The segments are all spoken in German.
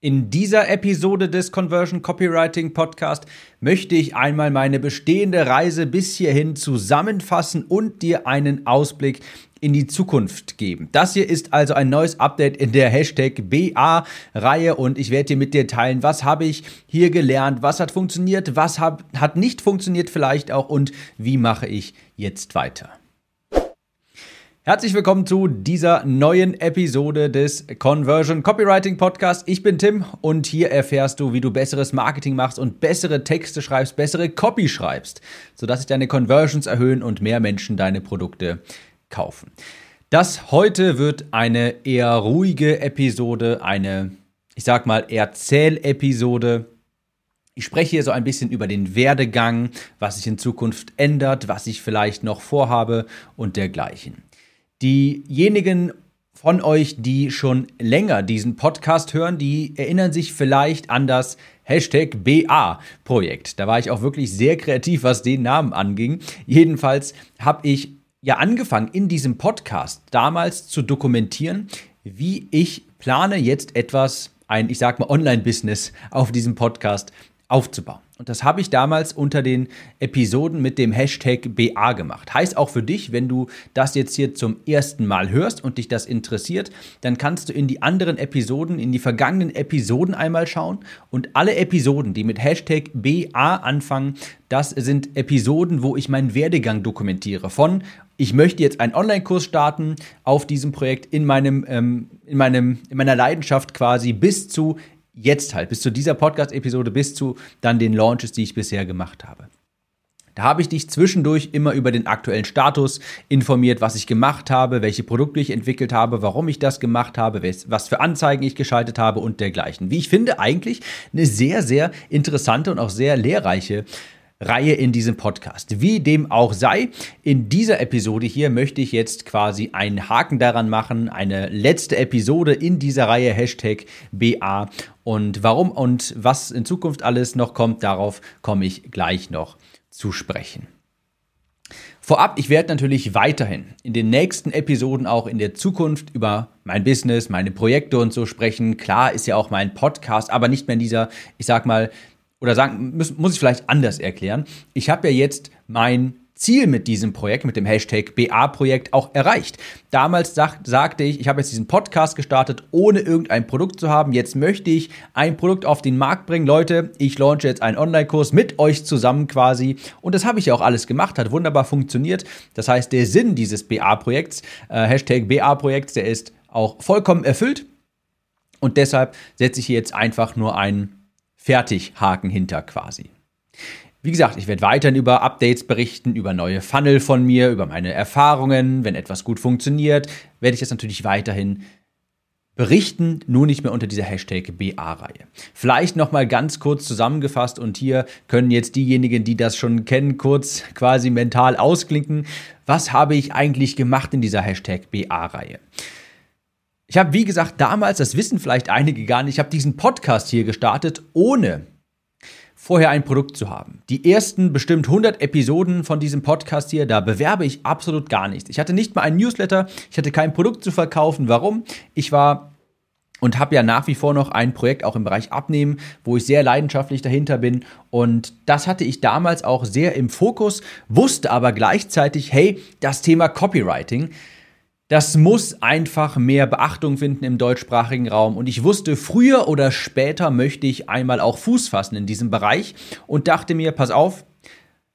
In dieser Episode des Conversion Copywriting Podcast möchte ich einmal meine bestehende Reise bis hierhin zusammenfassen und dir einen Ausblick in die Zukunft geben. Das hier ist also ein neues Update in der Hashtag BA-Reihe und ich werde dir mit dir teilen, was habe ich hier gelernt, was hat funktioniert, was hab, hat nicht funktioniert vielleicht auch und wie mache ich jetzt weiter. Herzlich willkommen zu dieser neuen Episode des Conversion Copywriting Podcast. Ich bin Tim und hier erfährst du, wie du besseres Marketing machst und bessere Texte schreibst, bessere Copy schreibst, sodass sich deine Conversions erhöhen und mehr Menschen deine Produkte kaufen. Das heute wird eine eher ruhige Episode, eine, ich sag mal, Erzählepisode. Ich spreche hier so ein bisschen über den Werdegang, was sich in Zukunft ändert, was ich vielleicht noch vorhabe und dergleichen. Diejenigen von euch, die schon länger diesen Podcast hören, die erinnern sich vielleicht an das Hashtag BA-Projekt. Da war ich auch wirklich sehr kreativ, was den Namen anging. Jedenfalls habe ich ja angefangen, in diesem Podcast damals zu dokumentieren, wie ich plane, jetzt etwas, ein, ich sag mal, Online-Business auf diesem Podcast aufzubauen. Und das habe ich damals unter den Episoden mit dem Hashtag BA gemacht. Heißt auch für dich, wenn du das jetzt hier zum ersten Mal hörst und dich das interessiert, dann kannst du in die anderen Episoden, in die vergangenen Episoden einmal schauen. Und alle Episoden, die mit Hashtag BA anfangen, das sind Episoden, wo ich meinen Werdegang dokumentiere. Von ich möchte jetzt einen Online-Kurs starten auf diesem Projekt in meinem, ähm, in meinem, in meiner Leidenschaft quasi bis zu jetzt halt, bis zu dieser Podcast-Episode, bis zu dann den Launches, die ich bisher gemacht habe. Da habe ich dich zwischendurch immer über den aktuellen Status informiert, was ich gemacht habe, welche Produkte ich entwickelt habe, warum ich das gemacht habe, was für Anzeigen ich geschaltet habe und dergleichen. Wie ich finde, eigentlich eine sehr, sehr interessante und auch sehr lehrreiche Reihe in diesem Podcast. Wie dem auch sei, in dieser Episode hier möchte ich jetzt quasi einen Haken daran machen, eine letzte Episode in dieser Reihe Hashtag BA und warum und was in Zukunft alles noch kommt, darauf komme ich gleich noch zu sprechen. Vorab, ich werde natürlich weiterhin in den nächsten Episoden auch in der Zukunft über mein Business, meine Projekte und so sprechen. Klar ist ja auch mein Podcast, aber nicht mehr in dieser, ich sag mal, oder sagen, muss, muss ich vielleicht anders erklären. Ich habe ja jetzt mein Ziel mit diesem Projekt, mit dem Hashtag BA-Projekt auch erreicht. Damals sag, sagte ich, ich habe jetzt diesen Podcast gestartet, ohne irgendein Produkt zu haben. Jetzt möchte ich ein Produkt auf den Markt bringen. Leute, ich launche jetzt einen Online-Kurs mit euch zusammen quasi. Und das habe ich ja auch alles gemacht, hat wunderbar funktioniert. Das heißt, der Sinn dieses BA-Projekts, äh, Hashtag BA-Projekts, der ist auch vollkommen erfüllt. Und deshalb setze ich hier jetzt einfach nur einen fertig Haken hinter quasi. Wie gesagt, ich werde weiterhin über Updates berichten, über neue Funnel von mir, über meine Erfahrungen. Wenn etwas gut funktioniert, werde ich das natürlich weiterhin berichten, nur nicht mehr unter dieser Hashtag BA-Reihe. Vielleicht nochmal ganz kurz zusammengefasst und hier können jetzt diejenigen, die das schon kennen, kurz quasi mental ausklinken. Was habe ich eigentlich gemacht in dieser Hashtag BA-Reihe? Ich habe, wie gesagt, damals, das wissen vielleicht einige gar nicht, ich habe diesen Podcast hier gestartet, ohne vorher ein Produkt zu haben. Die ersten bestimmt 100 Episoden von diesem Podcast hier, da bewerbe ich absolut gar nichts. Ich hatte nicht mal einen Newsletter, ich hatte kein Produkt zu verkaufen. Warum? Ich war und habe ja nach wie vor noch ein Projekt auch im Bereich Abnehmen, wo ich sehr leidenschaftlich dahinter bin. Und das hatte ich damals auch sehr im Fokus, wusste aber gleichzeitig, hey, das Thema Copywriting, das muss einfach mehr Beachtung finden im deutschsprachigen Raum. Und ich wusste, früher oder später möchte ich einmal auch Fuß fassen in diesem Bereich und dachte mir, pass auf,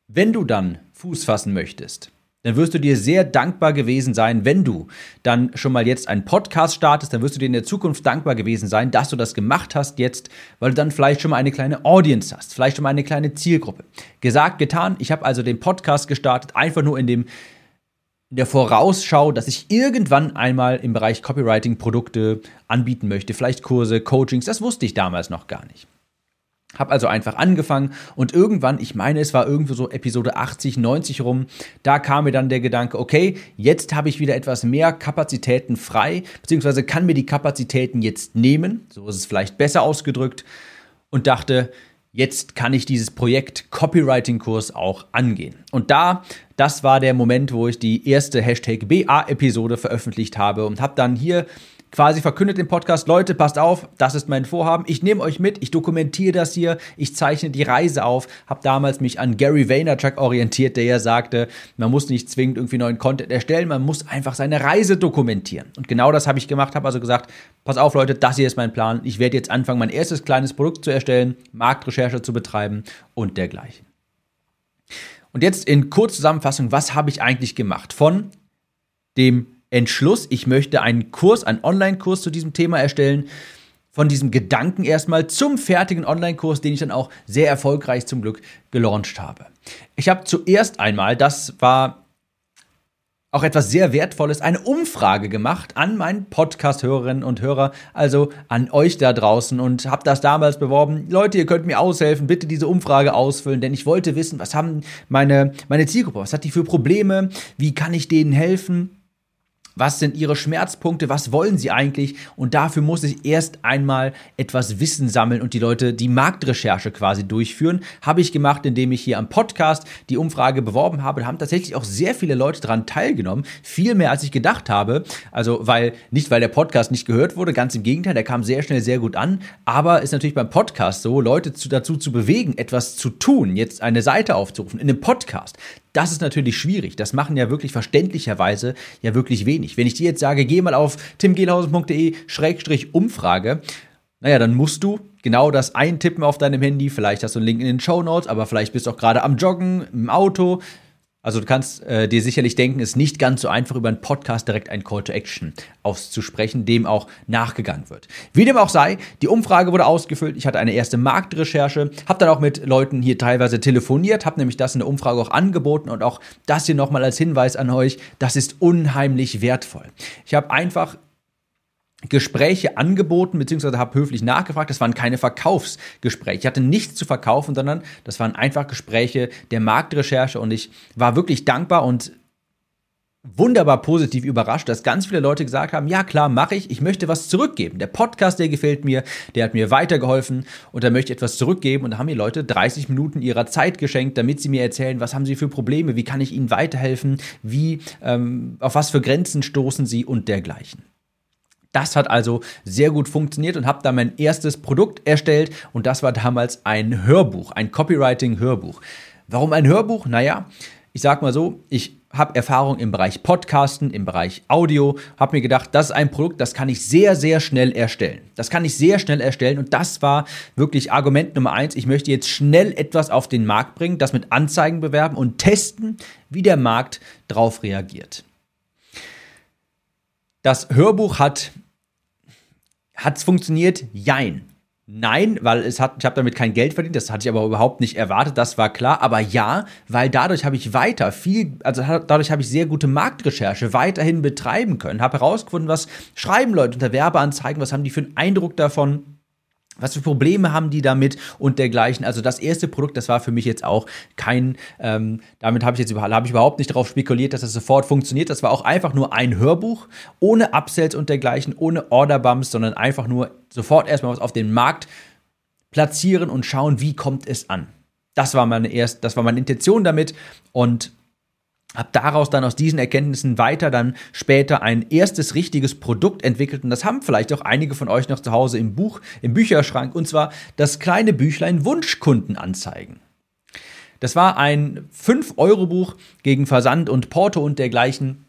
wenn du dann Fuß fassen möchtest, dann wirst du dir sehr dankbar gewesen sein, wenn du dann schon mal jetzt einen Podcast startest, dann wirst du dir in der Zukunft dankbar gewesen sein, dass du das gemacht hast jetzt, weil du dann vielleicht schon mal eine kleine Audience hast, vielleicht schon mal eine kleine Zielgruppe. Gesagt, getan. Ich habe also den Podcast gestartet, einfach nur in dem der Vorausschau, dass ich irgendwann einmal im Bereich Copywriting Produkte anbieten möchte, vielleicht Kurse, Coachings, das wusste ich damals noch gar nicht. Hab also einfach angefangen und irgendwann, ich meine, es war irgendwo so Episode 80, 90 rum, da kam mir dann der Gedanke, okay, jetzt habe ich wieder etwas mehr Kapazitäten frei, beziehungsweise kann mir die Kapazitäten jetzt nehmen, so ist es vielleicht besser ausgedrückt, und dachte, jetzt kann ich dieses Projekt Copywriting-Kurs auch angehen. Und da, das war der Moment, wo ich die erste Hashtag BA-Episode veröffentlicht habe und habe dann hier quasi verkündet im Podcast, Leute, passt auf, das ist mein Vorhaben. Ich nehme euch mit, ich dokumentiere das hier, ich zeichne die Reise auf. Habe damals mich an Gary Vaynerchuk orientiert, der ja sagte, man muss nicht zwingend irgendwie neuen Content erstellen, man muss einfach seine Reise dokumentieren. Und genau das habe ich gemacht, habe also gesagt, pass auf Leute, das hier ist mein Plan. Ich werde jetzt anfangen, mein erstes kleines Produkt zu erstellen, Marktrecherche zu betreiben und dergleichen. Und jetzt in Kurzzusammenfassung, was habe ich eigentlich gemacht? Von dem Entschluss, ich möchte einen Kurs, einen Online-Kurs zu diesem Thema erstellen, von diesem Gedanken erstmal zum fertigen Online-Kurs, den ich dann auch sehr erfolgreich zum Glück gelauncht habe. Ich habe zuerst einmal, das war auch etwas sehr Wertvolles, eine Umfrage gemacht an meinen Podcast-Hörerinnen und Hörer, also an euch da draußen und habe das damals beworben. Leute, ihr könnt mir aushelfen, bitte diese Umfrage ausfüllen, denn ich wollte wissen, was haben meine, meine Zielgruppe, was hat die für Probleme, wie kann ich denen helfen? Was sind ihre Schmerzpunkte? Was wollen sie eigentlich? Und dafür muss ich erst einmal etwas Wissen sammeln und die Leute die Marktrecherche quasi durchführen. Habe ich gemacht, indem ich hier am Podcast die Umfrage beworben habe. Da haben tatsächlich auch sehr viele Leute daran teilgenommen. Viel mehr als ich gedacht habe. Also, weil, nicht weil der Podcast nicht gehört wurde, ganz im Gegenteil, der kam sehr schnell sehr gut an. Aber ist natürlich beim Podcast so, Leute zu, dazu zu bewegen, etwas zu tun, jetzt eine Seite aufzurufen in einem Podcast. Das ist natürlich schwierig. Das machen ja wirklich verständlicherweise ja wirklich wenig. Wenn ich dir jetzt sage, geh mal auf timgehlhausen.de-umfrage, naja, dann musst du genau das eintippen auf deinem Handy. Vielleicht hast du einen Link in den Show Notes, aber vielleicht bist du auch gerade am Joggen, im Auto, also du kannst äh, dir sicherlich denken, es ist nicht ganz so einfach, über einen Podcast direkt ein Call to Action auszusprechen, dem auch nachgegangen wird. Wie dem auch sei, die Umfrage wurde ausgefüllt. Ich hatte eine erste Marktrecherche, habe dann auch mit Leuten hier teilweise telefoniert, habe nämlich das in der Umfrage auch angeboten und auch das hier nochmal als Hinweis an euch, das ist unheimlich wertvoll. Ich habe einfach Gespräche angeboten, beziehungsweise habe höflich nachgefragt. Das waren keine Verkaufsgespräche. Ich hatte nichts zu verkaufen, sondern das waren einfach Gespräche der Marktrecherche und ich war wirklich dankbar und wunderbar positiv überrascht, dass ganz viele Leute gesagt haben, ja klar, mache ich, ich möchte was zurückgeben. Der Podcast, der gefällt mir, der hat mir weitergeholfen und da möchte ich etwas zurückgeben und da haben mir Leute 30 Minuten ihrer Zeit geschenkt, damit sie mir erzählen, was haben sie für Probleme, wie kann ich ihnen weiterhelfen, wie, ähm, auf was für Grenzen stoßen sie und dergleichen. Das hat also sehr gut funktioniert und habe da mein erstes Produkt erstellt und das war damals ein Hörbuch, ein Copywriting-Hörbuch. Warum ein Hörbuch? Naja, ich sag mal so, ich habe Erfahrung im Bereich Podcasten, im Bereich Audio, habe mir gedacht, das ist ein Produkt, das kann ich sehr, sehr schnell erstellen. Das kann ich sehr schnell erstellen und das war wirklich Argument Nummer eins. Ich möchte jetzt schnell etwas auf den Markt bringen, das mit Anzeigen bewerben und testen, wie der Markt darauf reagiert. Das Hörbuch hat hat es funktioniert? Jein. Nein, weil es hat, ich habe damit kein Geld verdient, das hatte ich aber überhaupt nicht erwartet, das war klar. Aber ja, weil dadurch habe ich weiter viel, also dadurch habe ich sehr gute Marktrecherche weiterhin betreiben können, habe herausgefunden, was schreiben Leute unter Werbeanzeigen, was haben die für einen Eindruck davon, was für Probleme haben die damit und dergleichen. Also das erste Produkt, das war für mich jetzt auch kein, ähm, damit habe ich jetzt hab ich überhaupt nicht darauf spekuliert, dass das sofort funktioniert. Das war auch einfach nur ein Hörbuch, ohne Upsells und dergleichen, ohne Orderbumps, sondern einfach nur sofort erstmal was auf den Markt platzieren und schauen, wie kommt es an. Das war meine erst, das war meine Intention damit und habe daraus dann aus diesen Erkenntnissen weiter dann später ein erstes richtiges Produkt entwickelt und das haben vielleicht auch einige von euch noch zu Hause im Buch, im Bücherschrank und zwar das kleine Büchlein Wunschkundenanzeigen. Das war ein 5-Euro-Buch gegen Versand und Porto und dergleichen.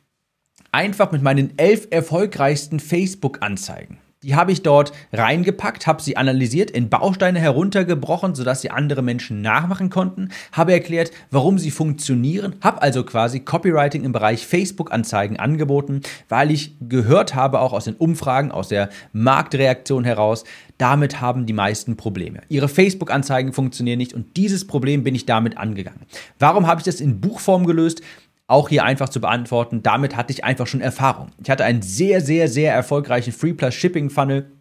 Einfach mit meinen elf erfolgreichsten Facebook-Anzeigen. Die habe ich dort reingepackt, habe sie analysiert, in Bausteine heruntergebrochen, sodass sie andere Menschen nachmachen konnten, habe erklärt, warum sie funktionieren, habe also quasi Copywriting im Bereich Facebook-Anzeigen angeboten, weil ich gehört habe, auch aus den Umfragen, aus der Marktreaktion heraus, damit haben die meisten Probleme. Ihre Facebook-Anzeigen funktionieren nicht und dieses Problem bin ich damit angegangen. Warum habe ich das in Buchform gelöst? Auch hier einfach zu beantworten. Damit hatte ich einfach schon Erfahrung. Ich hatte einen sehr, sehr, sehr erfolgreichen Free Plus Shipping Funnel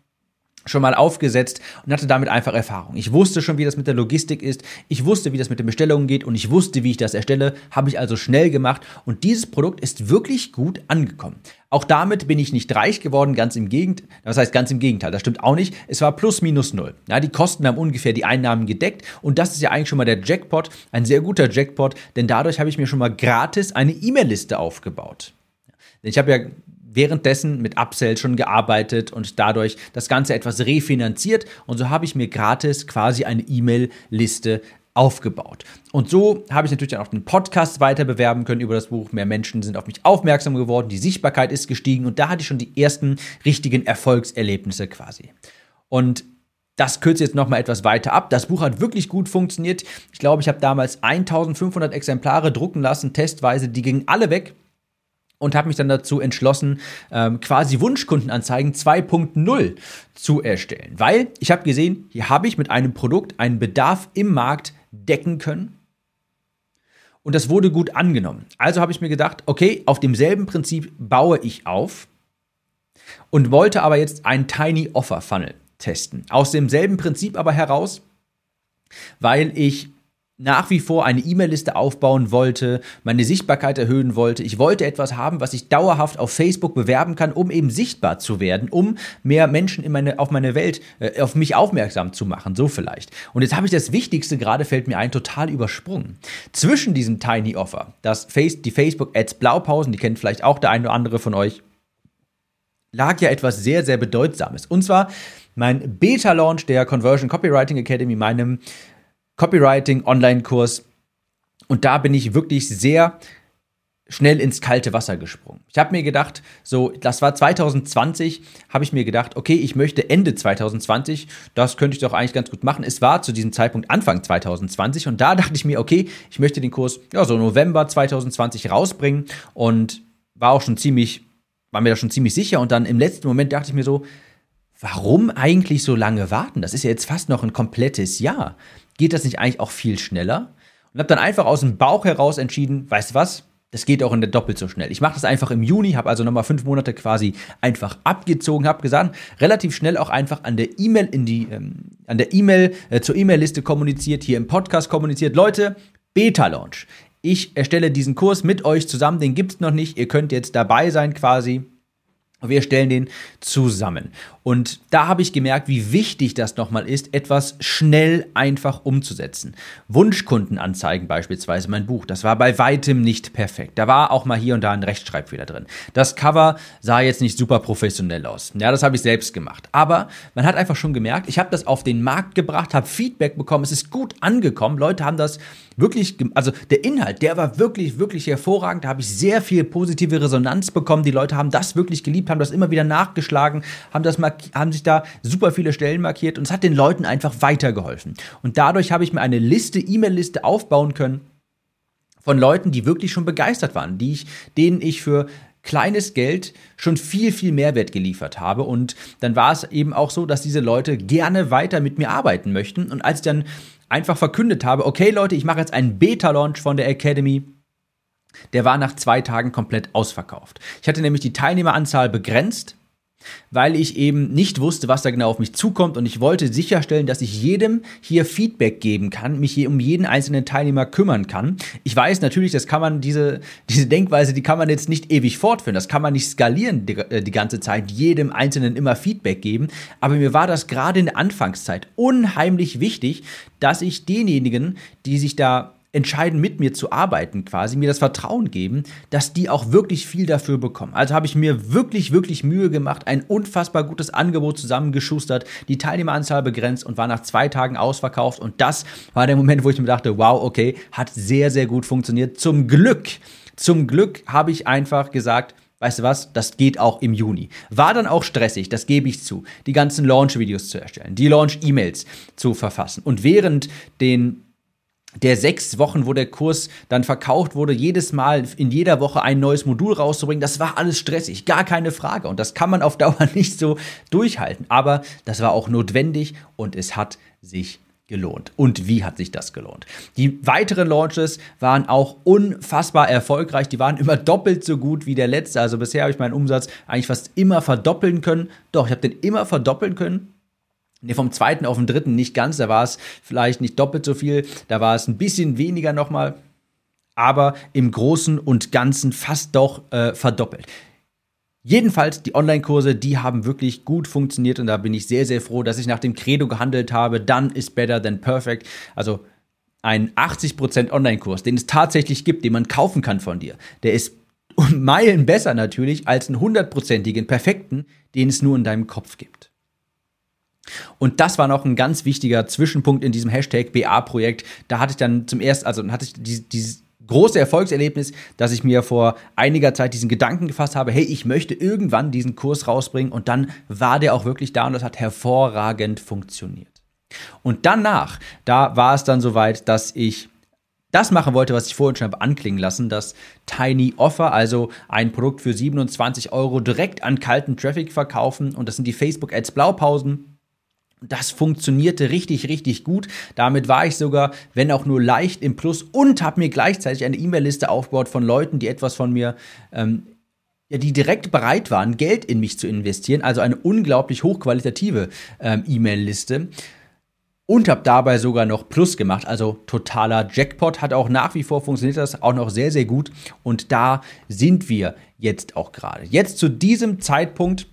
schon mal aufgesetzt und hatte damit einfach Erfahrung. Ich wusste schon, wie das mit der Logistik ist, ich wusste, wie das mit den Bestellungen geht und ich wusste, wie ich das erstelle, habe ich also schnell gemacht und dieses Produkt ist wirklich gut angekommen. Auch damit bin ich nicht reich geworden, ganz im Gegenteil. Das heißt, ganz im Gegenteil, das stimmt auch nicht. Es war plus minus null. Ja, die Kosten haben ungefähr die Einnahmen gedeckt und das ist ja eigentlich schon mal der Jackpot, ein sehr guter Jackpot, denn dadurch habe ich mir schon mal gratis eine E-Mail-Liste aufgebaut. Ich habe ja währenddessen mit Upsell schon gearbeitet und dadurch das Ganze etwas refinanziert. Und so habe ich mir gratis quasi eine E-Mail-Liste aufgebaut. Und so habe ich natürlich dann auch den Podcast weiter bewerben können über das Buch. Mehr Menschen sind auf mich aufmerksam geworden, die Sichtbarkeit ist gestiegen und da hatte ich schon die ersten richtigen Erfolgserlebnisse quasi. Und das kürze jetzt nochmal etwas weiter ab. Das Buch hat wirklich gut funktioniert. Ich glaube, ich habe damals 1500 Exemplare drucken lassen, testweise. Die gingen alle weg und habe mich dann dazu entschlossen, ähm, quasi Wunschkundenanzeigen 2.0 zu erstellen. Weil ich habe gesehen, hier habe ich mit einem Produkt einen Bedarf im Markt decken können. Und das wurde gut angenommen. Also habe ich mir gedacht, okay, auf demselben Prinzip baue ich auf und wollte aber jetzt einen Tiny Offer Funnel testen. Aus demselben Prinzip aber heraus, weil ich nach wie vor eine E-Mail-Liste aufbauen wollte, meine Sichtbarkeit erhöhen wollte. Ich wollte etwas haben, was ich dauerhaft auf Facebook bewerben kann, um eben sichtbar zu werden, um mehr Menschen in meine, auf meine Welt, äh, auf mich aufmerksam zu machen, so vielleicht. Und jetzt habe ich das Wichtigste gerade, fällt mir ein, total übersprungen. Zwischen diesem Tiny Offer, das Face, die Facebook Ads Blaupausen, die kennt vielleicht auch der eine oder andere von euch, lag ja etwas sehr, sehr Bedeutsames. Und zwar mein Beta-Launch der Conversion Copywriting Academy, meinem Copywriting-Online-Kurs. Und da bin ich wirklich sehr schnell ins kalte Wasser gesprungen. Ich habe mir gedacht, so, das war 2020, habe ich mir gedacht, okay, ich möchte Ende 2020, das könnte ich doch eigentlich ganz gut machen. Es war zu diesem Zeitpunkt Anfang 2020 und da dachte ich mir, okay, ich möchte den Kurs ja so November 2020 rausbringen und war auch schon ziemlich, war mir da schon ziemlich sicher und dann im letzten Moment dachte ich mir so, warum eigentlich so lange warten? Das ist ja jetzt fast noch ein komplettes Jahr geht das nicht eigentlich auch viel schneller? Und habe dann einfach aus dem Bauch heraus entschieden, weißt du was? Das geht auch in der doppelt so schnell. Ich mache das einfach im Juni, habe also nochmal fünf Monate quasi einfach abgezogen, habe gesagt, relativ schnell auch einfach an der E-Mail in die, ähm, an der E-Mail äh, zur E-Mail-Liste kommuniziert, hier im Podcast kommuniziert. Leute, Beta-Launch. Ich erstelle diesen Kurs mit euch zusammen, den gibt's noch nicht. Ihr könnt jetzt dabei sein quasi. Wir stellen den zusammen. Und da habe ich gemerkt, wie wichtig das nochmal ist, etwas schnell einfach umzusetzen. Wunschkundenanzeigen beispielsweise, mein Buch, das war bei weitem nicht perfekt. Da war auch mal hier und da ein Rechtschreibfehler drin. Das Cover sah jetzt nicht super professionell aus. Ja, das habe ich selbst gemacht. Aber man hat einfach schon gemerkt, ich habe das auf den Markt gebracht, habe Feedback bekommen, es ist gut angekommen. Leute haben das wirklich, also der Inhalt, der war wirklich, wirklich hervorragend. Da habe ich sehr viel positive Resonanz bekommen. Die Leute haben das wirklich geliebt, haben das immer wieder nachgeschlagen, haben das mal haben sich da super viele Stellen markiert und es hat den Leuten einfach weitergeholfen. Und dadurch habe ich mir eine Liste, E-Mail-Liste aufbauen können von Leuten, die wirklich schon begeistert waren, die ich, denen ich für kleines Geld schon viel, viel Mehrwert geliefert habe. Und dann war es eben auch so, dass diese Leute gerne weiter mit mir arbeiten möchten. Und als ich dann einfach verkündet habe, okay Leute, ich mache jetzt einen Beta-Launch von der Academy, der war nach zwei Tagen komplett ausverkauft. Ich hatte nämlich die Teilnehmeranzahl begrenzt weil ich eben nicht wusste, was da genau auf mich zukommt. Und ich wollte sicherstellen, dass ich jedem hier Feedback geben kann, mich hier um jeden einzelnen Teilnehmer kümmern kann. Ich weiß natürlich, das kann man, diese, diese Denkweise, die kann man jetzt nicht ewig fortführen, das kann man nicht skalieren die, äh, die ganze Zeit, jedem Einzelnen immer Feedback geben, aber mir war das gerade in der Anfangszeit unheimlich wichtig, dass ich denjenigen, die sich da entscheiden, mit mir zu arbeiten, quasi, mir das Vertrauen geben, dass die auch wirklich viel dafür bekommen. Also habe ich mir wirklich, wirklich Mühe gemacht, ein unfassbar gutes Angebot zusammengeschustert, die Teilnehmeranzahl begrenzt und war nach zwei Tagen ausverkauft. Und das war der Moment, wo ich mir dachte, wow, okay, hat sehr, sehr gut funktioniert. Zum Glück, zum Glück habe ich einfach gesagt, weißt du was, das geht auch im Juni. War dann auch stressig, das gebe ich zu, die ganzen Launch-Videos zu erstellen, die Launch-E-Mails zu verfassen. Und während den der sechs Wochen, wo der Kurs dann verkauft wurde, jedes Mal in jeder Woche ein neues Modul rauszubringen, das war alles stressig, gar keine Frage. Und das kann man auf Dauer nicht so durchhalten. Aber das war auch notwendig und es hat sich gelohnt. Und wie hat sich das gelohnt? Die weiteren Launches waren auch unfassbar erfolgreich. Die waren immer doppelt so gut wie der letzte. Also bisher habe ich meinen Umsatz eigentlich fast immer verdoppeln können. Doch, ich habe den immer verdoppeln können Nee, vom zweiten auf den dritten nicht ganz. Da war es vielleicht nicht doppelt so viel. Da war es ein bisschen weniger nochmal. Aber im Großen und Ganzen fast doch äh, verdoppelt. Jedenfalls, die Online-Kurse, die haben wirklich gut funktioniert und da bin ich sehr, sehr froh, dass ich nach dem Credo gehandelt habe. Done is better than perfect. Also ein 80% Online-Kurs, den es tatsächlich gibt, den man kaufen kann von dir, der ist Meilen besser natürlich als einen hundertprozentigen, perfekten, den es nur in deinem Kopf gibt. Und das war noch ein ganz wichtiger Zwischenpunkt in diesem Hashtag BA-Projekt. Da hatte ich dann zum ersten, also hatte ich dieses große Erfolgserlebnis, dass ich mir vor einiger Zeit diesen Gedanken gefasst habe, hey, ich möchte irgendwann diesen Kurs rausbringen und dann war der auch wirklich da und das hat hervorragend funktioniert. Und danach, da war es dann soweit, dass ich das machen wollte, was ich vorhin schon habe anklingen lassen, das Tiny Offer, also ein Produkt für 27 Euro direkt an kalten Traffic verkaufen und das sind die Facebook Ads Blaupausen. Das funktionierte richtig, richtig gut. Damit war ich sogar, wenn auch nur leicht im Plus und habe mir gleichzeitig eine E-Mail-Liste aufgebaut von Leuten, die etwas von mir, ähm, die direkt bereit waren, Geld in mich zu investieren. Also eine unglaublich hochqualitative ähm, E-Mail-Liste. Und habe dabei sogar noch Plus gemacht, also totaler Jackpot. Hat auch nach wie vor funktioniert das auch noch sehr, sehr gut. Und da sind wir jetzt auch gerade. Jetzt zu diesem Zeitpunkt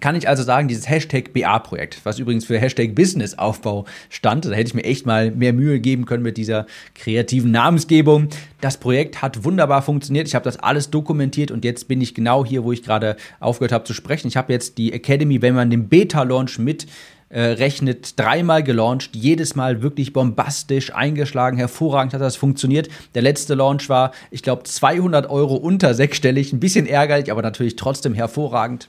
kann ich also sagen, dieses Hashtag BA-Projekt, was übrigens für Hashtag Businessaufbau stand, da hätte ich mir echt mal mehr Mühe geben können mit dieser kreativen Namensgebung. Das Projekt hat wunderbar funktioniert. Ich habe das alles dokumentiert und jetzt bin ich genau hier, wo ich gerade aufgehört habe zu sprechen. Ich habe jetzt die Academy, wenn man den Beta-Launch mit äh, rechnet, dreimal gelauncht, jedes Mal wirklich bombastisch eingeschlagen, hervorragend hat das funktioniert. Der letzte Launch war, ich glaube, 200 Euro unter sechsstellig, ein bisschen ärgerlich, aber natürlich trotzdem hervorragend.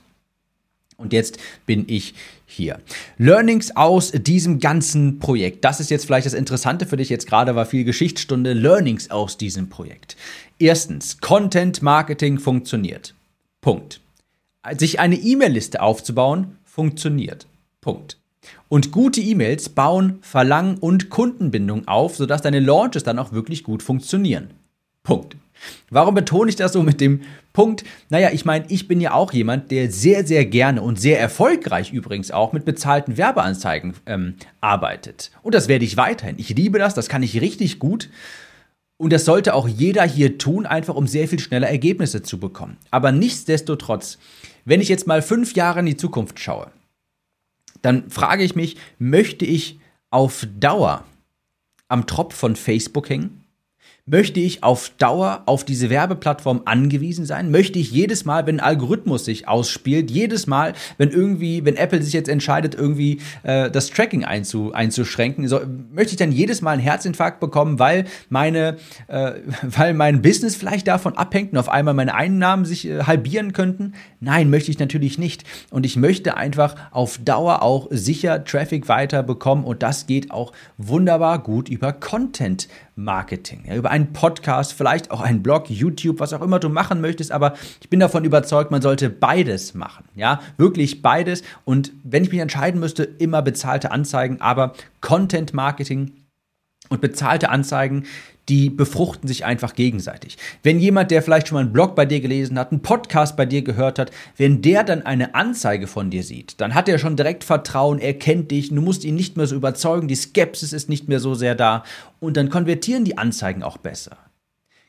Und jetzt bin ich hier. Learnings aus diesem ganzen Projekt. Das ist jetzt vielleicht das Interessante für dich. Jetzt gerade war viel Geschichtsstunde. Learnings aus diesem Projekt. Erstens, Content Marketing funktioniert. Punkt. Sich eine E-Mail-Liste aufzubauen, funktioniert. Punkt. Und gute E-Mails bauen Verlangen und Kundenbindung auf, sodass deine Launches dann auch wirklich gut funktionieren. Punkt. Warum betone ich das so mit dem Punkt? Naja, ich meine, ich bin ja auch jemand, der sehr, sehr gerne und sehr erfolgreich übrigens auch mit bezahlten Werbeanzeigen ähm, arbeitet. Und das werde ich weiterhin. Ich liebe das, das kann ich richtig gut. Und das sollte auch jeder hier tun, einfach um sehr viel schneller Ergebnisse zu bekommen. Aber nichtsdestotrotz, wenn ich jetzt mal fünf Jahre in die Zukunft schaue, dann frage ich mich, möchte ich auf Dauer am Tropf von Facebook hängen? Möchte ich auf Dauer auf diese Werbeplattform angewiesen sein? Möchte ich jedes Mal, wenn ein Algorithmus sich ausspielt, jedes Mal, wenn irgendwie, wenn Apple sich jetzt entscheidet, irgendwie äh, das Tracking einzu, einzuschränken, so, möchte ich dann jedes Mal einen Herzinfarkt bekommen, weil meine, äh, weil mein Business vielleicht davon abhängt und auf einmal meine Einnahmen sich äh, halbieren könnten? Nein, möchte ich natürlich nicht. Und ich möchte einfach auf Dauer auch sicher Traffic weiter bekommen und das geht auch wunderbar gut über Content Marketing, ja, über einen Podcast, vielleicht auch einen Blog, YouTube, was auch immer du machen möchtest, aber ich bin davon überzeugt, man sollte beides machen, ja, wirklich beides. Und wenn ich mich entscheiden müsste, immer bezahlte Anzeigen, aber Content Marketing und bezahlte Anzeigen, die befruchten sich einfach gegenseitig. Wenn jemand, der vielleicht schon mal einen Blog bei dir gelesen hat, einen Podcast bei dir gehört hat, wenn der dann eine Anzeige von dir sieht, dann hat er schon direkt Vertrauen, er kennt dich, du musst ihn nicht mehr so überzeugen, die Skepsis ist nicht mehr so sehr da und dann konvertieren die Anzeigen auch besser.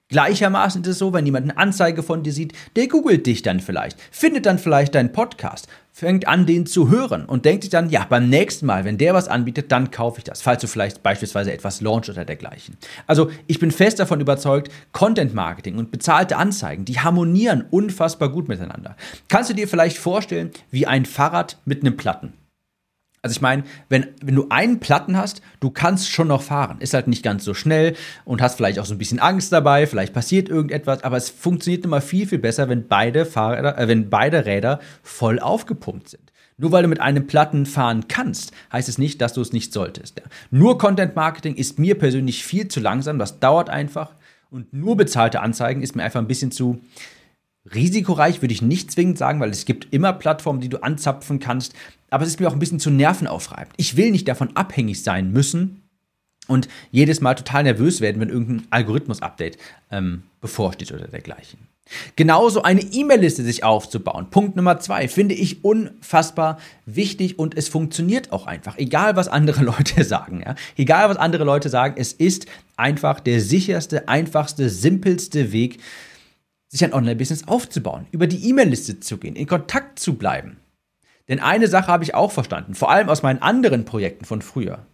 Gleichermaßen ist es so, wenn jemand eine Anzeige von dir sieht, der googelt dich dann vielleicht, findet dann vielleicht deinen Podcast, fängt an, den zu hören und denkt sich dann, ja, beim nächsten Mal, wenn der was anbietet, dann kaufe ich das, falls du vielleicht beispielsweise etwas launch oder dergleichen. Also ich bin fest davon überzeugt, Content Marketing und bezahlte Anzeigen, die harmonieren unfassbar gut miteinander. Kannst du dir vielleicht vorstellen, wie ein Fahrrad mit einem Platten? Also ich meine, wenn, wenn du einen Platten hast, du kannst schon noch fahren. Ist halt nicht ganz so schnell und hast vielleicht auch so ein bisschen Angst dabei, vielleicht passiert irgendetwas, aber es funktioniert immer viel, viel besser, wenn beide Fahrräder, äh, wenn beide Räder voll aufgepumpt sind. Nur weil du mit einem Platten fahren kannst, heißt es nicht, dass du es nicht solltest. Nur Content Marketing ist mir persönlich viel zu langsam, das dauert einfach. Und nur bezahlte Anzeigen ist mir einfach ein bisschen zu, Risikoreich würde ich nicht zwingend sagen, weil es gibt immer Plattformen, die du anzapfen kannst. Aber es ist mir auch ein bisschen zu nervenaufreibend. Ich will nicht davon abhängig sein müssen und jedes Mal total nervös werden, wenn irgendein Algorithmus-Update ähm, bevorsteht oder dergleichen. Genauso eine E-Mail-Liste sich aufzubauen. Punkt Nummer zwei finde ich unfassbar wichtig und es funktioniert auch einfach. Egal was andere Leute sagen, ja. Egal was andere Leute sagen, es ist einfach der sicherste, einfachste, simpelste Weg, sich ein Online-Business aufzubauen, über die E-Mail-Liste zu gehen, in Kontakt zu bleiben. Denn eine Sache habe ich auch verstanden, vor allem aus meinen anderen Projekten von früher.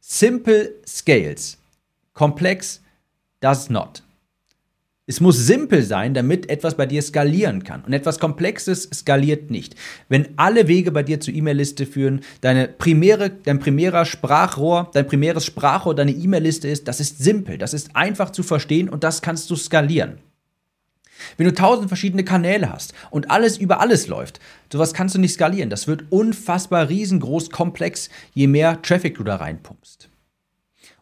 Simple scales. Komplex does not. Es muss simpel sein, damit etwas bei dir skalieren kann. Und etwas Komplexes skaliert nicht. Wenn alle Wege bei dir zur E-Mail-Liste führen, deine primäre, dein primärer Sprachrohr, dein primäres Sprachrohr, deine E-Mail-Liste ist, das ist simpel, das ist einfach zu verstehen und das kannst du skalieren. Wenn du tausend verschiedene Kanäle hast und alles über alles läuft, sowas kannst du nicht skalieren. Das wird unfassbar riesengroß, komplex, je mehr Traffic du da reinpumpst.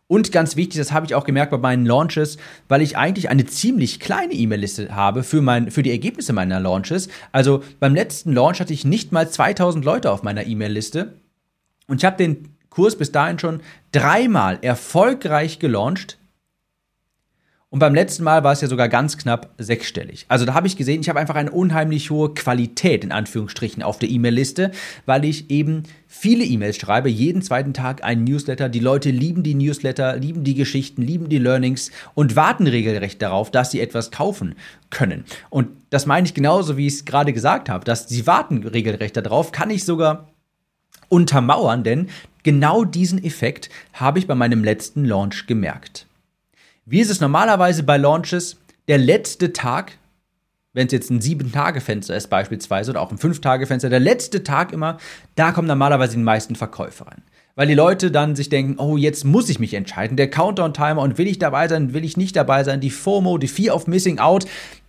Und ganz wichtig, das habe ich auch gemerkt bei meinen Launches, weil ich eigentlich eine ziemlich kleine E-Mail-Liste habe für, mein, für die Ergebnisse meiner Launches. Also beim letzten Launch hatte ich nicht mal 2000 Leute auf meiner E-Mail-Liste. Und ich habe den Kurs bis dahin schon dreimal erfolgreich gelauncht und beim letzten Mal war es ja sogar ganz knapp sechsstellig. Also da habe ich gesehen, ich habe einfach eine unheimlich hohe Qualität in Anführungsstrichen auf der E-Mail-Liste, weil ich eben viele E-Mails schreibe, jeden zweiten Tag ein Newsletter. Die Leute lieben die Newsletter, lieben die Geschichten, lieben die Learnings und warten regelrecht darauf, dass sie etwas kaufen können. Und das meine ich genauso, wie ich es gerade gesagt habe, dass sie warten regelrecht darauf, kann ich sogar untermauern, denn genau diesen Effekt habe ich bei meinem letzten Launch gemerkt. Wie ist es normalerweise bei Launches? Der letzte Tag, wenn es jetzt ein Sieben-Tage-Fenster ist beispielsweise oder auch ein Fünf-Tage-Fenster, der letzte Tag immer, da kommen normalerweise die meisten Verkäufer rein. Weil die Leute dann sich denken, oh, jetzt muss ich mich entscheiden. Der Countdown-Timer und will ich dabei sein, will ich nicht dabei sein. Die FOMO, die Fear of Missing Out,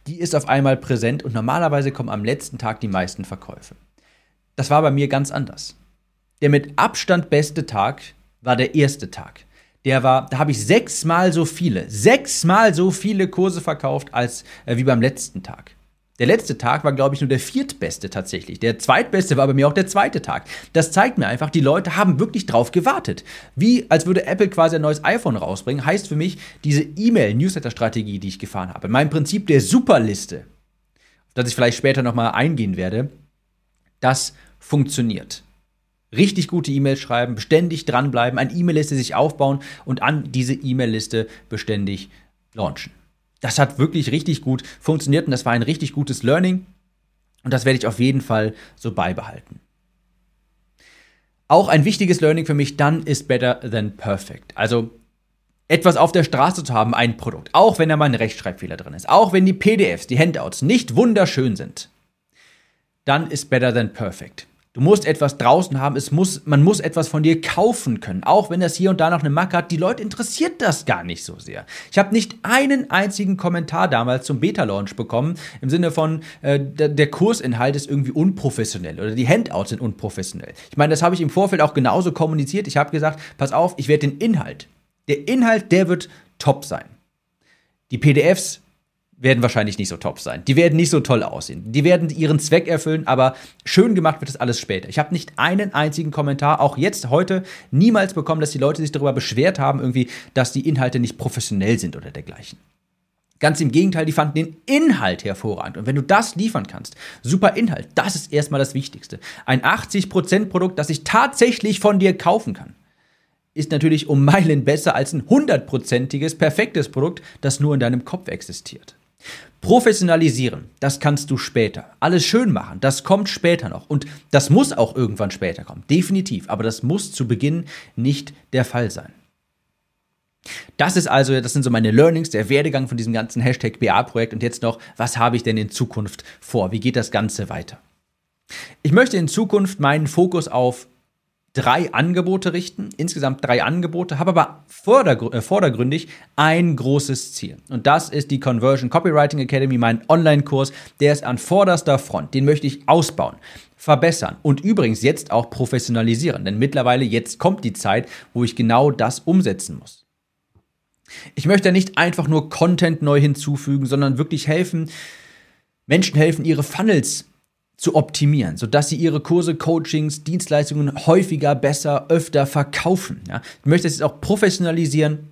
die ist auf einmal präsent und normalerweise kommen am letzten Tag die meisten Verkäufe. Das war bei mir ganz anders. Der mit Abstand beste Tag war der erste Tag der war, da habe ich sechsmal so viele, sechsmal so viele Kurse verkauft als äh, wie beim letzten Tag. Der letzte Tag war, glaube ich, nur der viertbeste tatsächlich. Der zweitbeste war bei mir auch der zweite Tag. Das zeigt mir einfach, die Leute haben wirklich drauf gewartet. Wie als würde Apple quasi ein neues iPhone rausbringen, heißt für mich diese E-Mail-Newsletter-Strategie, die ich gefahren habe. Mein Prinzip der Superliste, auf das ich vielleicht später nochmal eingehen werde, das funktioniert richtig gute E-Mails schreiben, beständig dranbleiben, eine E-Mail-Liste sich aufbauen und an diese E-Mail-Liste beständig launchen. Das hat wirklich richtig gut funktioniert und das war ein richtig gutes Learning und das werde ich auf jeden Fall so beibehalten. Auch ein wichtiges Learning für mich, dann ist better than perfect. Also etwas auf der Straße zu haben, ein Produkt, auch wenn da mal ein Rechtschreibfehler drin ist, auch wenn die PDFs, die Handouts nicht wunderschön sind, dann ist better than perfect. Du musst etwas draußen haben, es muss, man muss etwas von dir kaufen können, auch wenn das hier und da noch eine Macke hat. Die Leute interessiert das gar nicht so sehr. Ich habe nicht einen einzigen Kommentar damals zum Beta-Launch bekommen, im Sinne von, äh, der, Kursinhalt ist irgendwie unprofessionell oder die Handouts sind unprofessionell. Ich meine, das habe ich im Vorfeld auch genauso kommuniziert. Ich habe gesagt, pass auf, ich werde den Inhalt, der Inhalt, der wird top sein. Die PDFs werden wahrscheinlich nicht so top sein. Die werden nicht so toll aussehen. Die werden ihren Zweck erfüllen, aber schön gemacht wird das alles später. Ich habe nicht einen einzigen Kommentar, auch jetzt, heute, niemals bekommen, dass die Leute sich darüber beschwert haben, irgendwie, dass die Inhalte nicht professionell sind oder dergleichen. Ganz im Gegenteil, die fanden den Inhalt hervorragend. Und wenn du das liefern kannst, super Inhalt, das ist erstmal das Wichtigste. Ein 80% Produkt, das ich tatsächlich von dir kaufen kann, ist natürlich um Meilen besser als ein hundertprozentiges, perfektes Produkt, das nur in deinem Kopf existiert. Professionalisieren, das kannst du später. Alles schön machen, das kommt später noch. Und das muss auch irgendwann später kommen, definitiv. Aber das muss zu Beginn nicht der Fall sein. Das ist also, das sind so meine Learnings, der Werdegang von diesem ganzen Hashtag BA-Projekt. Und jetzt noch, was habe ich denn in Zukunft vor? Wie geht das Ganze weiter? Ich möchte in Zukunft meinen Fokus auf drei Angebote richten, insgesamt drei Angebote, habe aber äh, vordergründig ein großes Ziel. Und das ist die Conversion Copywriting Academy, mein Online-Kurs. Der ist an vorderster Front. Den möchte ich ausbauen verbessern und übrigens jetzt auch professionalisieren, denn mittlerweile jetzt kommt die Zeit, wo ich genau das umsetzen muss. Ich möchte nicht einfach nur Content neu hinzufügen, sondern wirklich helfen, Menschen helfen, ihre Funnels zu optimieren, sodass sie ihre Kurse, Coachings, Dienstleistungen häufiger, besser, öfter verkaufen. Ja. Ich möchte es jetzt auch professionalisieren.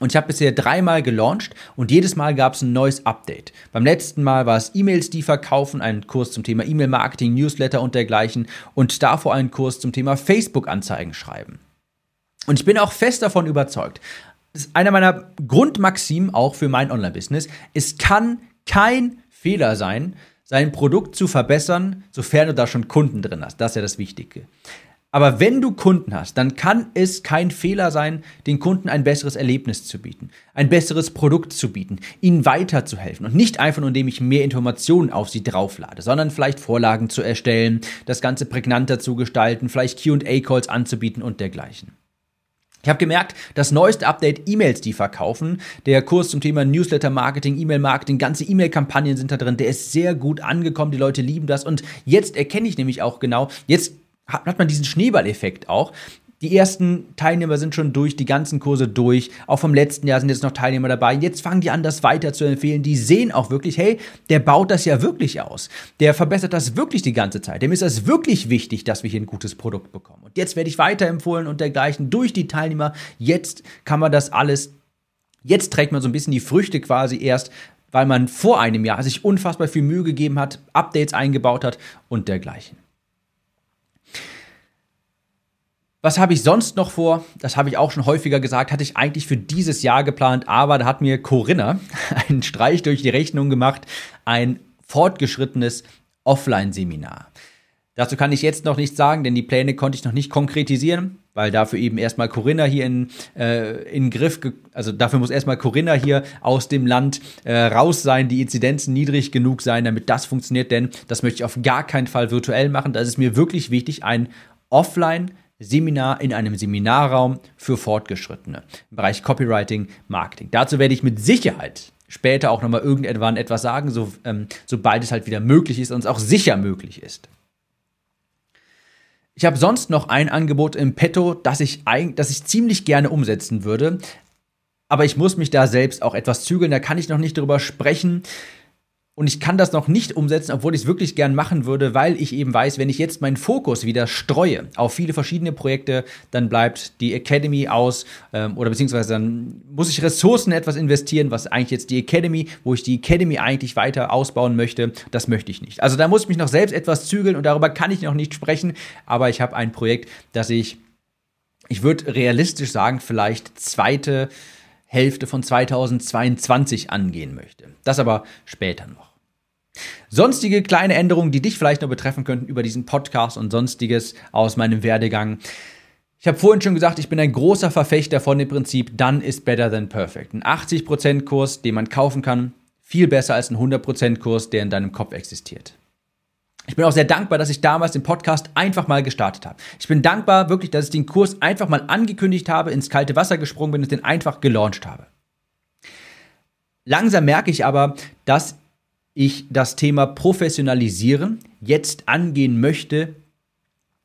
Und ich habe bisher dreimal gelauncht und jedes Mal gab es ein neues Update. Beim letzten Mal war es E-Mails, die verkaufen, ein Kurs zum Thema E-Mail-Marketing, Newsletter und dergleichen und davor ein Kurs zum Thema Facebook-Anzeigen schreiben. Und ich bin auch fest davon überzeugt, das einer meiner Grundmaximen auch für mein Online-Business, es kann kein Fehler sein, sein Produkt zu verbessern, sofern du da schon Kunden drin hast. Das ist ja das Wichtige. Aber wenn du Kunden hast, dann kann es kein Fehler sein, den Kunden ein besseres Erlebnis zu bieten, ein besseres Produkt zu bieten, ihnen weiterzuhelfen und nicht einfach nur, indem ich mehr Informationen auf sie drauflade, sondern vielleicht Vorlagen zu erstellen, das Ganze prägnanter zu gestalten, vielleicht QA-Calls anzubieten und dergleichen. Ich habe gemerkt, das neueste Update E-Mails, die verkaufen, der Kurs zum Thema Newsletter-Marketing, E-Mail-Marketing, ganze E-Mail-Kampagnen sind da drin, der ist sehr gut angekommen, die Leute lieben das. Und jetzt erkenne ich nämlich auch genau, jetzt hat man diesen Schneeballeffekt auch. Die ersten Teilnehmer sind schon durch, die ganzen Kurse durch. Auch vom letzten Jahr sind jetzt noch Teilnehmer dabei. Jetzt fangen die an, das weiter zu empfehlen. Die sehen auch wirklich, hey, der baut das ja wirklich aus. Der verbessert das wirklich die ganze Zeit. Dem ist das wirklich wichtig, dass wir hier ein gutes Produkt bekommen. Und jetzt werde ich weiterempfohlen und dergleichen durch die Teilnehmer. Jetzt kann man das alles, jetzt trägt man so ein bisschen die Früchte quasi erst, weil man vor einem Jahr sich unfassbar viel Mühe gegeben hat, Updates eingebaut hat und dergleichen. Was habe ich sonst noch vor? Das habe ich auch schon häufiger gesagt, hatte ich eigentlich für dieses Jahr geplant, aber da hat mir Corinna einen Streich durch die Rechnung gemacht, ein fortgeschrittenes Offline-Seminar. Dazu kann ich jetzt noch nichts sagen, denn die Pläne konnte ich noch nicht konkretisieren, weil dafür eben erstmal Corinna hier in, äh, in Griff, also dafür muss erstmal Corinna hier aus dem Land äh, raus sein, die Inzidenzen niedrig genug sein, damit das funktioniert, denn das möchte ich auf gar keinen Fall virtuell machen. Da ist mir wirklich wichtig, ein Offline- Seminar in einem Seminarraum für Fortgeschrittene im Bereich Copywriting, Marketing. Dazu werde ich mit Sicherheit später auch nochmal irgendwann etwas sagen, so, ähm, sobald es halt wieder möglich ist und es auch sicher möglich ist. Ich habe sonst noch ein Angebot im Petto, das ich, das ich ziemlich gerne umsetzen würde. Aber ich muss mich da selbst auch etwas zügeln, da kann ich noch nicht drüber sprechen. Und ich kann das noch nicht umsetzen, obwohl ich es wirklich gern machen würde, weil ich eben weiß, wenn ich jetzt meinen Fokus wieder streue auf viele verschiedene Projekte, dann bleibt die Academy aus ähm, oder beziehungsweise dann muss ich Ressourcen etwas investieren, was eigentlich jetzt die Academy, wo ich die Academy eigentlich weiter ausbauen möchte, das möchte ich nicht. Also da muss ich mich noch selbst etwas zügeln und darüber kann ich noch nicht sprechen, aber ich habe ein Projekt, das ich, ich würde realistisch sagen, vielleicht zweite Hälfte von 2022 angehen möchte. Das aber später noch. Sonstige kleine Änderungen, die dich vielleicht noch betreffen könnten über diesen Podcast und sonstiges aus meinem Werdegang. Ich habe vorhin schon gesagt, ich bin ein großer Verfechter von dem Prinzip Done is better than perfect. Ein 80% Kurs, den man kaufen kann, viel besser als ein 100% Kurs, der in deinem Kopf existiert. Ich bin auch sehr dankbar, dass ich damals den Podcast einfach mal gestartet habe. Ich bin dankbar wirklich, dass ich den Kurs einfach mal angekündigt habe, ins kalte Wasser gesprungen bin und den einfach gelauncht habe. Langsam merke ich aber, dass ich das Thema Professionalisieren jetzt angehen möchte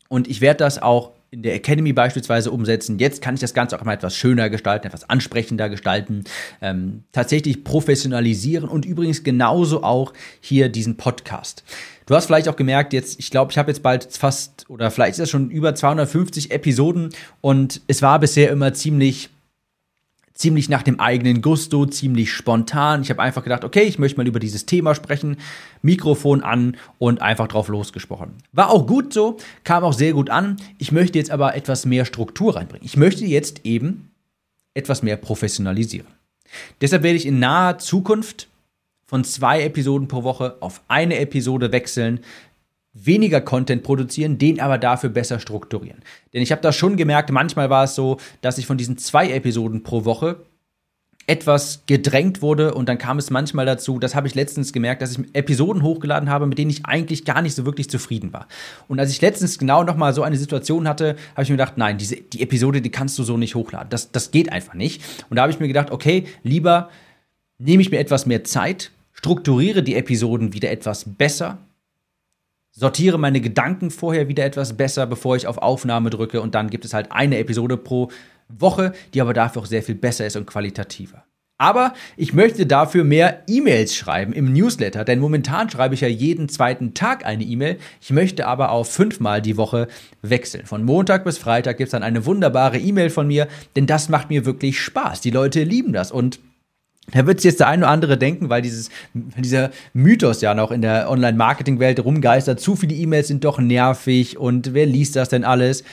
und ich werde das auch in der Academy beispielsweise umsetzen. Jetzt kann ich das Ganze auch mal etwas schöner gestalten, etwas ansprechender gestalten, ähm, tatsächlich professionalisieren und übrigens genauso auch hier diesen Podcast. Du hast vielleicht auch gemerkt, jetzt, ich glaube, ich habe jetzt bald fast oder vielleicht ist das schon über 250 Episoden und es war bisher immer ziemlich ziemlich nach dem eigenen Gusto, ziemlich spontan. Ich habe einfach gedacht, okay, ich möchte mal über dieses Thema sprechen, Mikrofon an und einfach drauf losgesprochen. War auch gut so, kam auch sehr gut an. Ich möchte jetzt aber etwas mehr Struktur reinbringen. Ich möchte jetzt eben etwas mehr professionalisieren. Deshalb werde ich in naher Zukunft von zwei Episoden pro Woche auf eine Episode wechseln, weniger Content produzieren, den aber dafür besser strukturieren. Denn ich habe da schon gemerkt, manchmal war es so, dass ich von diesen zwei Episoden pro Woche etwas gedrängt wurde und dann kam es manchmal dazu, das habe ich letztens gemerkt, dass ich Episoden hochgeladen habe, mit denen ich eigentlich gar nicht so wirklich zufrieden war. Und als ich letztens genau nochmal so eine Situation hatte, habe ich mir gedacht, nein, diese, die Episode, die kannst du so nicht hochladen. Das, das geht einfach nicht. Und da habe ich mir gedacht, okay, lieber nehme ich mir etwas mehr Zeit, strukturiere die Episoden wieder etwas besser, sortiere meine Gedanken vorher wieder etwas besser, bevor ich auf Aufnahme drücke und dann gibt es halt eine Episode pro Woche, die aber dafür auch sehr viel besser ist und qualitativer. Aber ich möchte dafür mehr E-Mails schreiben im Newsletter, denn momentan schreibe ich ja jeden zweiten Tag eine E-Mail. Ich möchte aber auf fünfmal die Woche wechseln. Von Montag bis Freitag gibt es dann eine wunderbare E-Mail von mir, denn das macht mir wirklich Spaß. Die Leute lieben das und da wird sich jetzt der eine oder andere denken, weil dieses, dieser Mythos ja noch in der Online-Marketing-Welt rumgeistert, zu viele E-Mails sind doch nervig und wer liest das denn alles?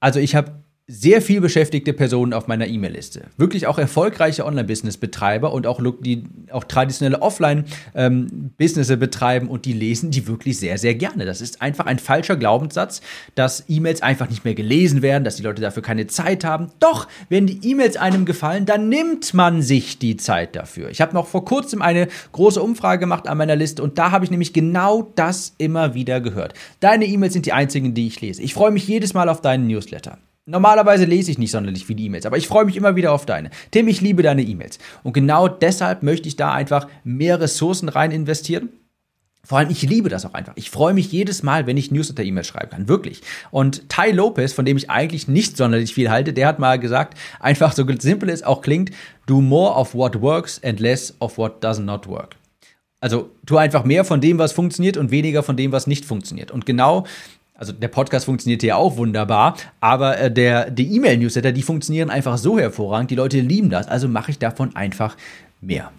Also ich habe sehr viel beschäftigte Personen auf meiner E-Mail-Liste. Wirklich auch erfolgreiche Online-Business-Betreiber und auch, die auch traditionelle Offline-Business ähm, betreiben und die lesen die wirklich sehr, sehr gerne. Das ist einfach ein falscher Glaubenssatz, dass E-Mails einfach nicht mehr gelesen werden, dass die Leute dafür keine Zeit haben. Doch, wenn die E-Mails einem gefallen, dann nimmt man sich die Zeit dafür. Ich habe noch vor kurzem eine große Umfrage gemacht an meiner Liste und da habe ich nämlich genau das immer wieder gehört. Deine E-Mails sind die einzigen, die ich lese. Ich freue mich jedes Mal auf deinen Newsletter. Normalerweise lese ich nicht sonderlich viele E-Mails, aber ich freue mich immer wieder auf deine. Tim, ich liebe deine E-Mails. Und genau deshalb möchte ich da einfach mehr Ressourcen rein investieren. Vor allem, ich liebe das auch einfach. Ich freue mich jedes Mal, wenn ich Newsletter-E-Mails schreiben kann. Wirklich. Und Ty Lopez, von dem ich eigentlich nicht sonderlich viel halte, der hat mal gesagt, einfach so simpel es auch klingt, do more of what works and less of what does not work. Also tu einfach mehr von dem, was funktioniert und weniger von dem, was nicht funktioniert. Und genau also der Podcast funktioniert ja auch wunderbar, aber äh, der, die E-Mail-Newsletter, die funktionieren einfach so hervorragend. Die Leute lieben das, also mache ich davon einfach mehr.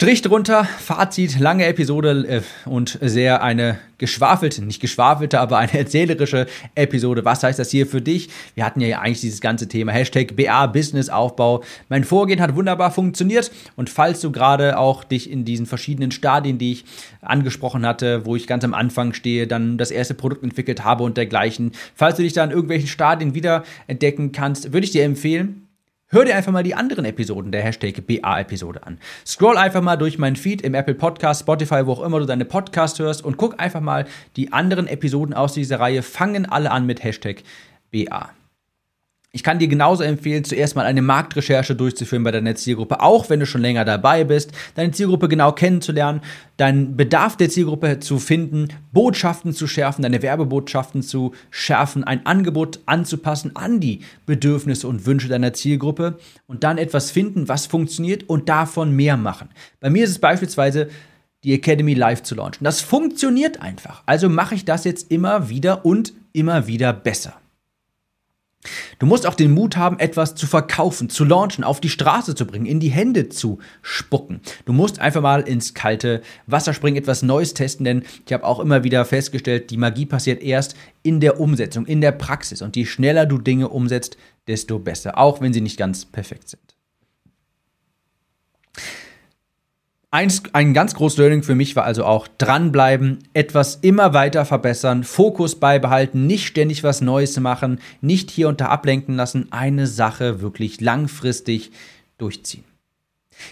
Strich drunter, Fazit, lange Episode äh, und sehr eine geschwafelte, nicht geschwafelte, aber eine erzählerische Episode. Was heißt das hier für dich? Wir hatten ja eigentlich dieses ganze Thema Hashtag BA Business Aufbau. Mein Vorgehen hat wunderbar funktioniert und falls du gerade auch dich in diesen verschiedenen Stadien, die ich angesprochen hatte, wo ich ganz am Anfang stehe, dann das erste Produkt entwickelt habe und dergleichen, falls du dich da in irgendwelchen Stadien wieder entdecken kannst, würde ich dir empfehlen, Hör dir einfach mal die anderen Episoden der Hashtag BA-Episode an. Scroll einfach mal durch meinen Feed im Apple Podcast, Spotify, wo auch immer du deine Podcast hörst und guck einfach mal die anderen Episoden aus dieser Reihe. Fangen alle an mit Hashtag BA. Ich kann dir genauso empfehlen, zuerst mal eine Marktrecherche durchzuführen bei deiner Zielgruppe, auch wenn du schon länger dabei bist, deine Zielgruppe genau kennenzulernen, deinen Bedarf der Zielgruppe zu finden, Botschaften zu schärfen, deine Werbebotschaften zu schärfen, ein Angebot anzupassen an die Bedürfnisse und Wünsche deiner Zielgruppe und dann etwas finden, was funktioniert und davon mehr machen. Bei mir ist es beispielsweise die Academy live zu launchen. Das funktioniert einfach. Also mache ich das jetzt immer wieder und immer wieder besser. Du musst auch den Mut haben, etwas zu verkaufen, zu launchen, auf die Straße zu bringen, in die Hände zu spucken. Du musst einfach mal ins kalte Wasser springen, etwas Neues testen, denn ich habe auch immer wieder festgestellt, die Magie passiert erst in der Umsetzung, in der Praxis. Und je schneller du Dinge umsetzt, desto besser, auch wenn sie nicht ganz perfekt sind. Eins, ein ganz großes Learning für mich war also auch dranbleiben, etwas immer weiter verbessern, Fokus beibehalten, nicht ständig was Neues machen, nicht hier und ablenken lassen, eine Sache wirklich langfristig durchziehen.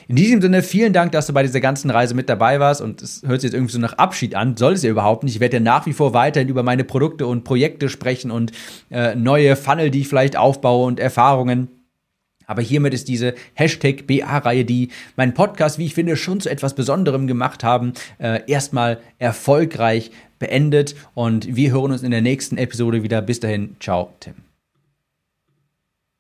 In diesem Sinne, vielen Dank, dass du bei dieser ganzen Reise mit dabei warst und es hört sich jetzt irgendwie so nach Abschied an, soll es ja überhaupt nicht. Ich werde ja nach wie vor weiterhin über meine Produkte und Projekte sprechen und äh, neue Funnel, die ich vielleicht aufbaue und Erfahrungen. Aber hiermit ist diese Hashtag BA-Reihe, die meinen Podcast, wie ich finde, schon zu etwas Besonderem gemacht haben, äh, erstmal erfolgreich beendet. Und wir hören uns in der nächsten Episode wieder. Bis dahin, ciao, Tim.